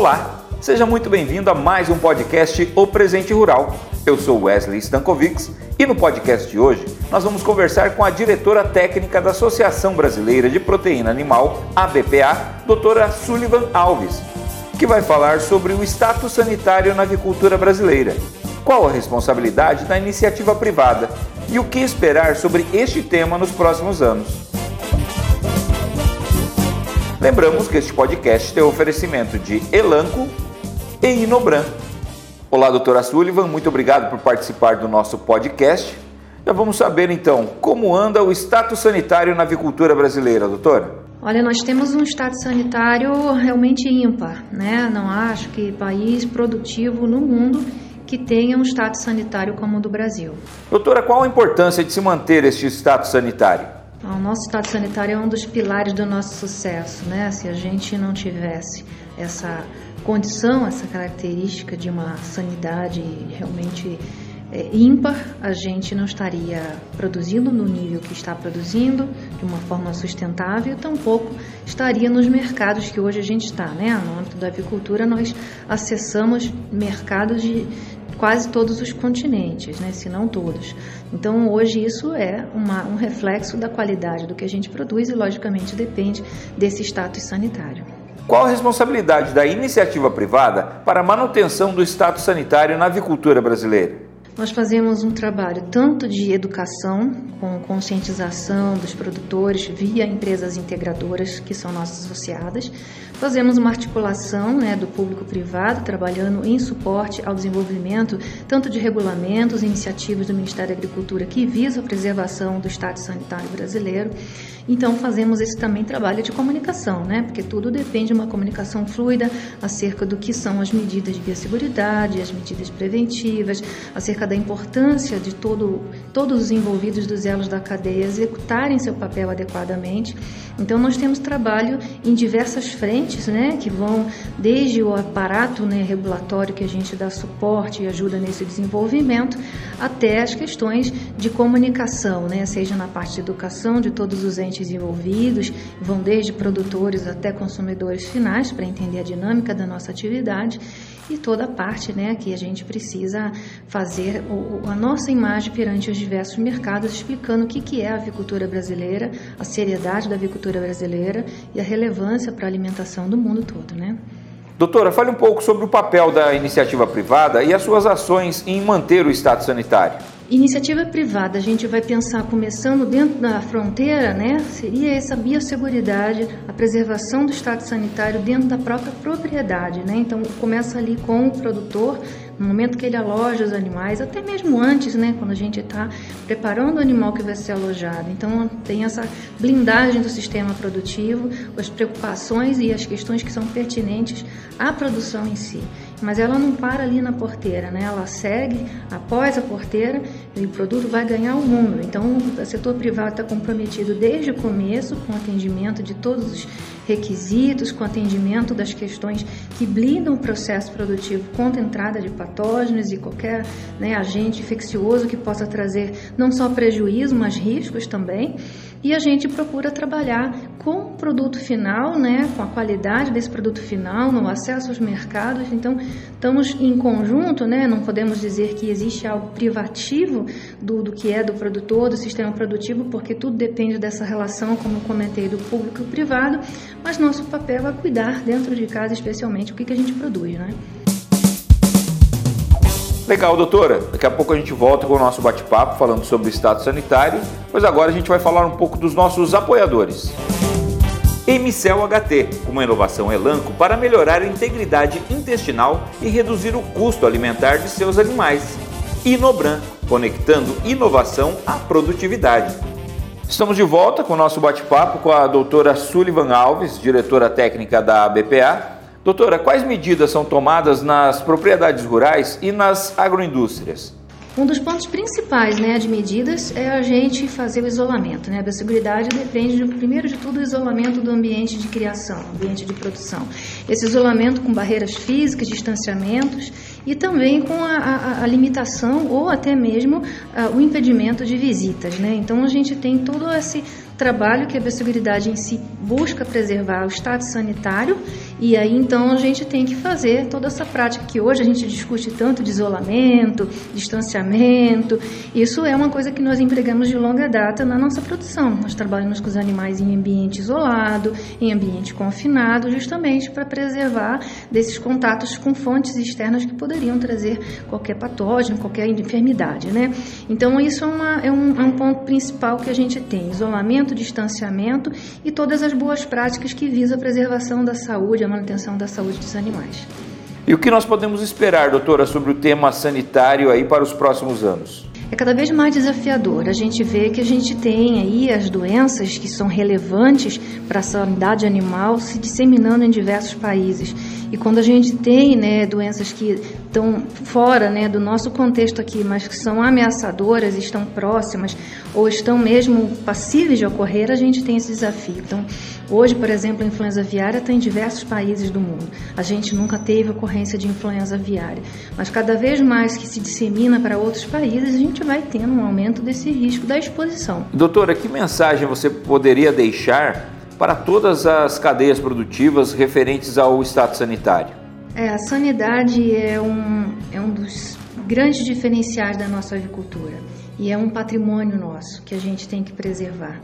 Olá, seja muito bem-vindo a mais um podcast O Presente Rural. Eu sou Wesley Stankovics e no podcast de hoje nós vamos conversar com a diretora técnica da Associação Brasileira de Proteína Animal, ABPA, doutora Sullivan Alves, que vai falar sobre o status sanitário na avicultura brasileira. Qual a responsabilidade da iniciativa privada e o que esperar sobre este tema nos próximos anos. Lembramos que este podcast tem oferecimento de Elanco e Inobran. Olá, doutora Sullivan, muito obrigado por participar do nosso podcast. Já vamos saber então como anda o status sanitário na avicultura brasileira, doutora. Olha, nós temos um status sanitário realmente ímpar, né? Não acho que país produtivo no mundo que tenha um status sanitário como o do Brasil. Doutora, qual a importância de se manter este status sanitário? O nosso estado sanitário é um dos pilares do nosso sucesso, né? Se a gente não tivesse essa condição, essa característica de uma sanidade realmente é, ímpar, a gente não estaria produzindo no nível que está produzindo, de uma forma sustentável, tampouco estaria nos mercados que hoje a gente está, né? No âmbito da avicultura, nós acessamos mercados de, quase todos os continentes, né, se não todos. Então, hoje, isso é uma, um reflexo da qualidade do que a gente produz e, logicamente, depende desse status sanitário. Qual a responsabilidade da iniciativa privada para a manutenção do status sanitário na avicultura brasileira? Nós fazemos um trabalho tanto de educação, com conscientização dos produtores via empresas integradoras, que são nossas associadas. Fazemos uma articulação né, do público-privado, trabalhando em suporte ao desenvolvimento tanto de regulamentos e iniciativas do Ministério da Agricultura que visam a preservação do Estado sanitário brasileiro. Então, fazemos esse também trabalho de comunicação, né, porque tudo depende de uma comunicação fluida acerca do que são as medidas de biosseguridade, as medidas preventivas, acerca da importância de todo, todos os envolvidos dos elos da cadeia executarem seu papel adequadamente. Então, nós temos trabalho em diversas frentes, né, que vão desde o aparato né, regulatório que a gente dá suporte e ajuda nesse desenvolvimento, até as questões de comunicação, né, seja na parte de educação de todos os entes envolvidos, vão desde produtores até consumidores finais para entender a dinâmica da nossa atividade e toda a parte né, que a gente precisa fazer o, a nossa imagem perante os diversos mercados, explicando o que, que é a avicultura brasileira, a seriedade da avicultura brasileira e a relevância para a alimentação do mundo todo. Né? Doutora, fale um pouco sobre o papel da iniciativa privada e as suas ações em manter o estado sanitário. Iniciativa privada, a gente vai pensar começando dentro da fronteira, né? Seria essa biosseguridade, a preservação do estado sanitário dentro da própria propriedade, né? Então começa ali com o produtor, no momento que ele aloja os animais, até mesmo antes, né? Quando a gente está preparando o animal que vai ser alojado. Então tem essa blindagem do sistema produtivo, as preocupações e as questões que são pertinentes à produção em si mas ela não para ali na porteira, né? Ela segue após a porteira e o produto vai ganhar o mundo. Então, o setor privado está comprometido desde o começo com o atendimento de todos os requisitos, com atendimento das questões que blindam o processo produtivo contra a entrada de patógenos e qualquer né, agente infeccioso que possa trazer não só prejuízo, mas riscos também e a gente procura trabalhar com o produto final, né, com a qualidade desse produto final, no acesso aos mercados. Então, estamos em conjunto, né, não podemos dizer que existe algo privativo do, do que é do produtor, do sistema produtivo, porque tudo depende dessa relação, como comentei, do público e privado, mas nosso papel é cuidar dentro de casa, especialmente, o que, que a gente produz, né? Legal, doutora. Daqui a pouco a gente volta com o nosso bate-papo falando sobre o estado sanitário, mas agora a gente vai falar um pouco dos nossos apoiadores. Emicel HT, uma inovação elanco para melhorar a integridade intestinal e reduzir o custo alimentar de seus animais. Inobran, conectando inovação à produtividade. Estamos de volta com o nosso bate-papo com a doutora Sullivan Alves, diretora técnica da BPA, Doutora, quais medidas são tomadas nas propriedades rurais e nas agroindústrias? Um dos pontos principais né, de medidas é a gente fazer o isolamento. Né? A biosseguridade depende, de, primeiro de tudo, do isolamento do ambiente de criação, ambiente de produção. Esse isolamento com barreiras físicas, distanciamentos e também com a, a, a limitação ou até mesmo a, o impedimento de visitas. Né? Então, a gente tem todo esse trabalho que a biosseguridade em si busca preservar o estado sanitário e aí então a gente tem que fazer toda essa prática que hoje a gente discute tanto de isolamento, distanciamento. Isso é uma coisa que nós empregamos de longa data na nossa produção. Nós trabalhamos com os animais em ambiente isolado, em ambiente confinado, justamente para preservar desses contatos com fontes externas que poderiam trazer qualquer patógeno, qualquer enfermidade, né? Então isso é, uma, é, um, é um ponto principal que a gente tem: isolamento, distanciamento e todas as boas práticas que visam a preservação da saúde, a manutenção da saúde dos animais. E o que nós podemos esperar, doutora, sobre o tema sanitário aí para os próximos anos? é cada vez mais desafiador. A gente vê que a gente tem aí as doenças que são relevantes para a sanidade animal se disseminando em diversos países. E quando a gente tem né, doenças que estão fora né, do nosso contexto aqui, mas que são ameaçadoras, estão próximas ou estão mesmo passíveis de ocorrer, a gente tem esse desafio. Então, hoje, por exemplo, a influenza aviária está em diversos países do mundo. A gente nunca teve ocorrência de influenza aviária, mas cada vez mais que se dissemina para outros países, a gente vai tendo um aumento desse risco da exposição. Doutora, que mensagem você poderia deixar para todas as cadeias produtivas referentes ao estado sanitário? É, a sanidade é um, é um dos grandes diferenciais da nossa agricultura e é um patrimônio nosso que a gente tem que preservar.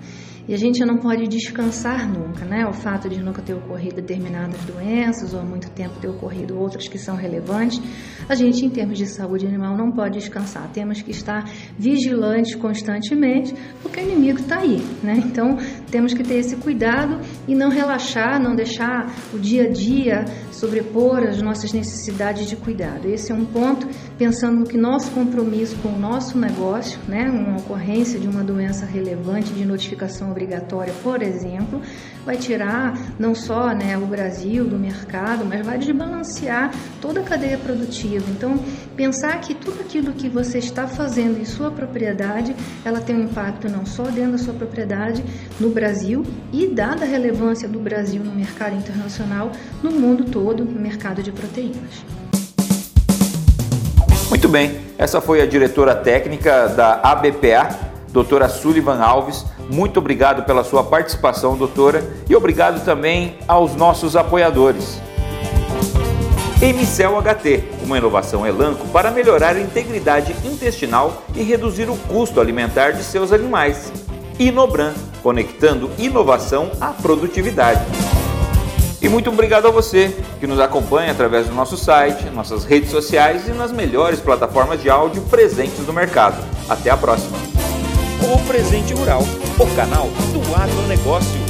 E a gente não pode descansar nunca, né? O fato de nunca ter ocorrido determinadas doenças ou há muito tempo ter ocorrido outras que são relevantes, a gente, em termos de saúde animal, não pode descansar. Temos que estar vigilantes constantemente, porque o inimigo está aí, né? Então, temos que ter esse cuidado e não relaxar, não deixar o dia a dia sobrepor as nossas necessidades de cuidado. Esse é um ponto, pensando no que nosso compromisso com o nosso negócio, né? Uma ocorrência de uma doença relevante de notificação obrigatória, por exemplo, vai tirar não só né, o Brasil do mercado, mas vai desbalancear toda a cadeia produtiva. Então, pensar que tudo aquilo que você está fazendo em sua propriedade, ela tem um impacto não só dentro da sua propriedade no Brasil e dada a relevância do Brasil no mercado internacional, no mundo todo, no mercado de proteínas. Muito bem, essa foi a diretora técnica da ABPA, doutora Sullivan Alves. Muito obrigado pela sua participação, doutora, e obrigado também aos nossos apoiadores. Emicel HT, uma inovação elanco para melhorar a integridade intestinal e reduzir o custo alimentar de seus animais. Inobran, conectando inovação à produtividade. E muito obrigado a você que nos acompanha através do nosso site, nossas redes sociais e nas melhores plataformas de áudio presentes no mercado. Até a próxima! O Presente Rural, o canal do agronegócio.